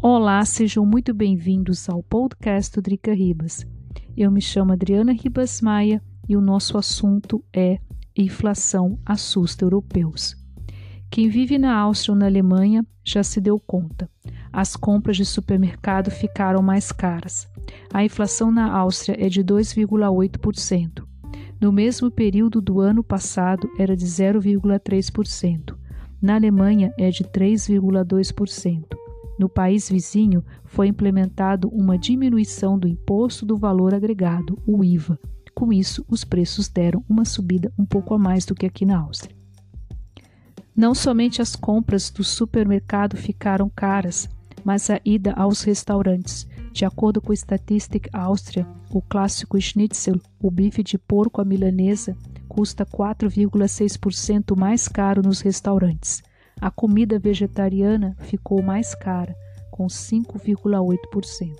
Olá, sejam muito bem-vindos ao podcast do Drica Ribas. Eu me chamo Adriana Ribas Maia e o nosso assunto é Inflação assusta europeus. Quem vive na Áustria ou na Alemanha já se deu conta. As compras de supermercado ficaram mais caras. A inflação na Áustria é de 2,8%. No mesmo período do ano passado era de 0,3%. Na Alemanha é de 3,2%. No país vizinho, foi implementado uma diminuição do imposto do valor agregado, o IVA. Com isso, os preços deram uma subida um pouco a mais do que aqui na Áustria. Não somente as compras do supermercado ficaram caras, mas a ida aos restaurantes. De acordo com o Statistic Áustria, o clássico schnitzel, o bife de porco à milanesa, custa 4,6% mais caro nos restaurantes. A comida vegetariana ficou mais cara, com 5,8%.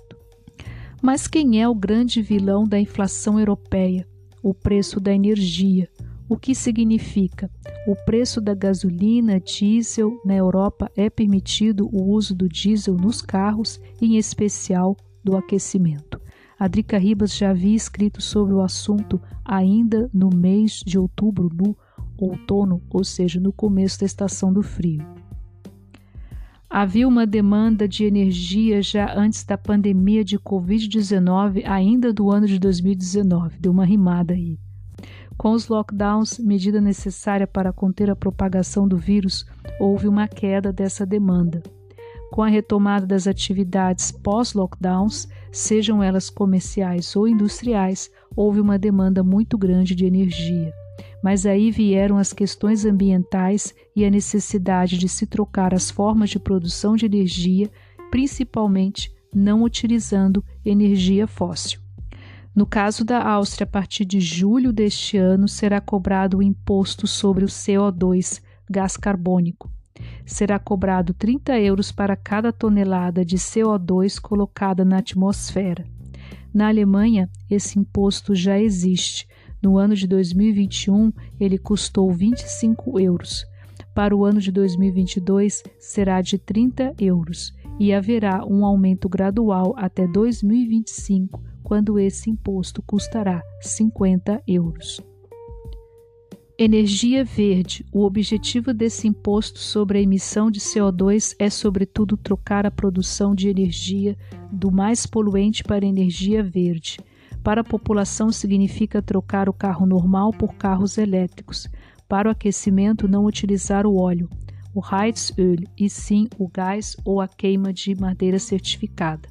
Mas quem é o grande vilão da inflação europeia? O preço da energia. O que significa? O preço da gasolina, diesel na Europa é permitido o uso do diesel nos carros, em especial do aquecimento. A Drica Ribas já havia escrito sobre o assunto ainda no mês de outubro, no outono, ou seja, no começo da estação do frio. Havia uma demanda de energia já antes da pandemia de Covid-19, ainda do ano de 2019. Deu uma rimada aí. Com os lockdowns, medida necessária para conter a propagação do vírus, houve uma queda dessa demanda. Com a retomada das atividades pós-lockdowns, sejam elas comerciais ou industriais, houve uma demanda muito grande de energia. Mas aí vieram as questões ambientais e a necessidade de se trocar as formas de produção de energia, principalmente não utilizando energia fóssil. No caso da Áustria, a partir de julho deste ano, será cobrado o imposto sobre o CO2, gás carbônico. Será cobrado 30 euros para cada tonelada de CO2 colocada na atmosfera. Na Alemanha, esse imposto já existe, no ano de 2021, ele custou 25 euros. Para o ano de 2022, será de 30 euros e haverá um aumento gradual até 2025, quando esse imposto custará 50 euros. Energia verde. O objetivo desse imposto sobre a emissão de CO2 é, sobretudo, trocar a produção de energia do mais poluente para energia verde. Para a população, significa trocar o carro normal por carros elétricos. Para o aquecimento, não utilizar o óleo, o Heizöl, e sim o gás ou a queima de madeira certificada.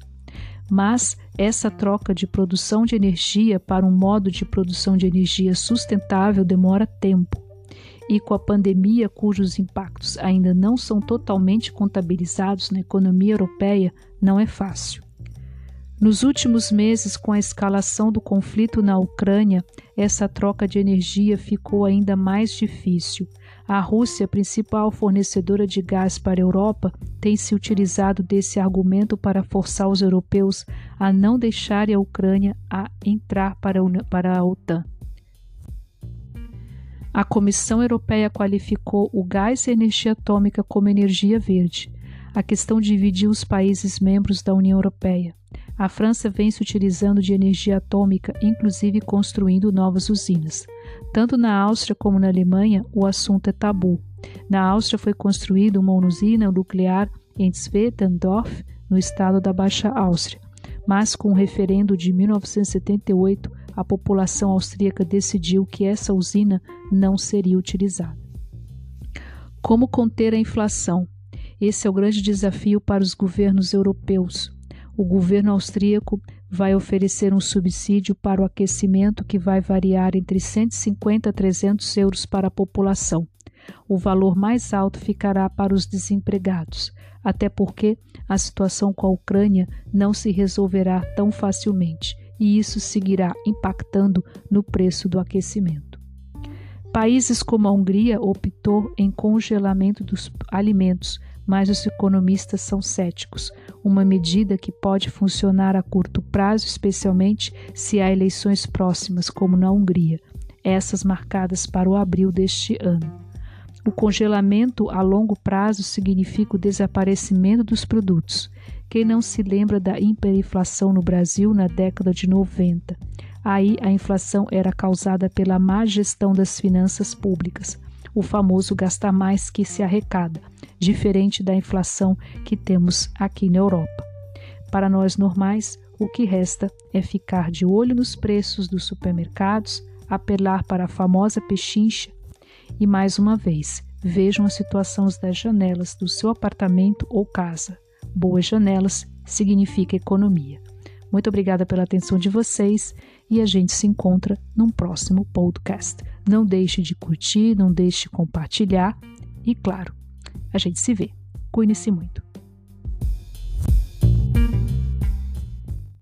Mas essa troca de produção de energia para um modo de produção de energia sustentável demora tempo. E com a pandemia, cujos impactos ainda não são totalmente contabilizados na economia europeia, não é fácil. Nos últimos meses, com a escalação do conflito na Ucrânia, essa troca de energia ficou ainda mais difícil. A Rússia, principal fornecedora de gás para a Europa, tem se utilizado desse argumento para forçar os europeus a não deixarem a Ucrânia a entrar para a OTAN. A Comissão Europeia qualificou o gás e a energia atômica como energia verde. A questão dividiu os países membros da União Europeia. A França vem se utilizando de energia atômica, inclusive construindo novas usinas. Tanto na Áustria como na Alemanha, o assunto é tabu. Na Áustria foi construída uma usina nuclear em Zwetendorf, no estado da Baixa Áustria. Mas com o referendo de 1978, a população austríaca decidiu que essa usina não seria utilizada. Como conter a inflação? Esse é o grande desafio para os governos europeus o governo austríaco vai oferecer um subsídio para o aquecimento que vai variar entre 150 a 300 euros para a população. O valor mais alto ficará para os desempregados, até porque a situação com a Ucrânia não se resolverá tão facilmente e isso seguirá impactando no preço do aquecimento. Países como a Hungria optou em congelamento dos alimentos mas os economistas são céticos. Uma medida que pode funcionar a curto prazo, especialmente se há eleições próximas, como na Hungria, essas marcadas para o abril deste ano. O congelamento a longo prazo significa o desaparecimento dos produtos. Quem não se lembra da hiperinflação no Brasil na década de 90? Aí a inflação era causada pela má gestão das finanças públicas, o famoso gastar mais que se arrecada, diferente da inflação que temos aqui na Europa. Para nós normais, o que resta é ficar de olho nos preços dos supermercados, apelar para a famosa pechincha e, mais uma vez, vejam a situação das janelas do seu apartamento ou casa. Boas janelas significa economia. Muito obrigada pela atenção de vocês e a gente se encontra num próximo podcast. Não deixe de curtir, não deixe de compartilhar e, claro, a gente se vê. Cuide-se muito.